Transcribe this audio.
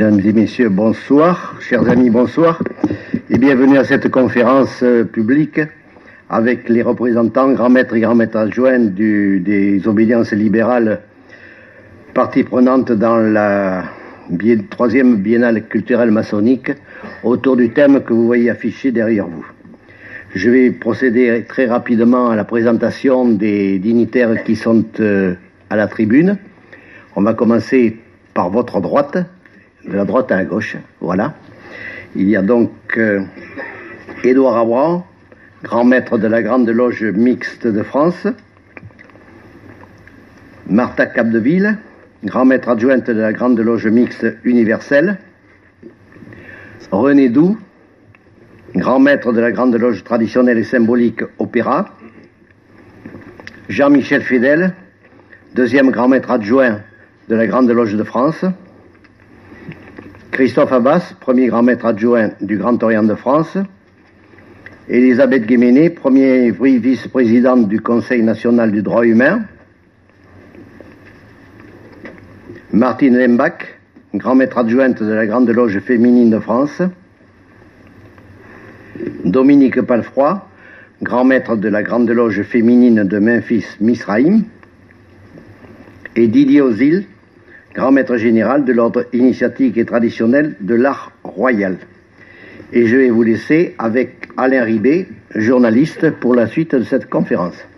Mesdames et messieurs, bonsoir. Chers amis, bonsoir. Et bienvenue à cette conférence euh, publique avec les représentants, grands maîtres et grands maîtres adjoints du, des obédiences libérales, partie prenante dans la troisième biennale culturelle maçonnique, autour du thème que vous voyez affiché derrière vous. Je vais procéder très rapidement à la présentation des dignitaires qui sont euh, à la tribune. On va commencer par votre droite, de la droite à la gauche, voilà. Il y a donc euh, Édouard grand maître de la Grande Loge mixte de France, Martha Capdeville, grand maître adjointe de la Grande Loge mixte universelle, René Doux, grand maître de la Grande Loge traditionnelle et symbolique Opéra, Jean-Michel Fidel, deuxième grand maître adjoint de la Grande Loge de France, Christophe Abbas, premier grand maître adjoint du Grand Orient de France, Elisabeth Guéméné, premier vice-présidente du Conseil national du droit humain, Martine Lembach, grand maître adjointe de la Grande Loge féminine de France, Dominique Palfroy, grand maître de la Grande Loge féminine de Memphis Misraïm, et Didier Ozil, grand maître général de l'ordre initiatique et traditionnel de l'art royal. Et je vais vous laisser avec Alain Ribet, journaliste, pour la suite de cette conférence.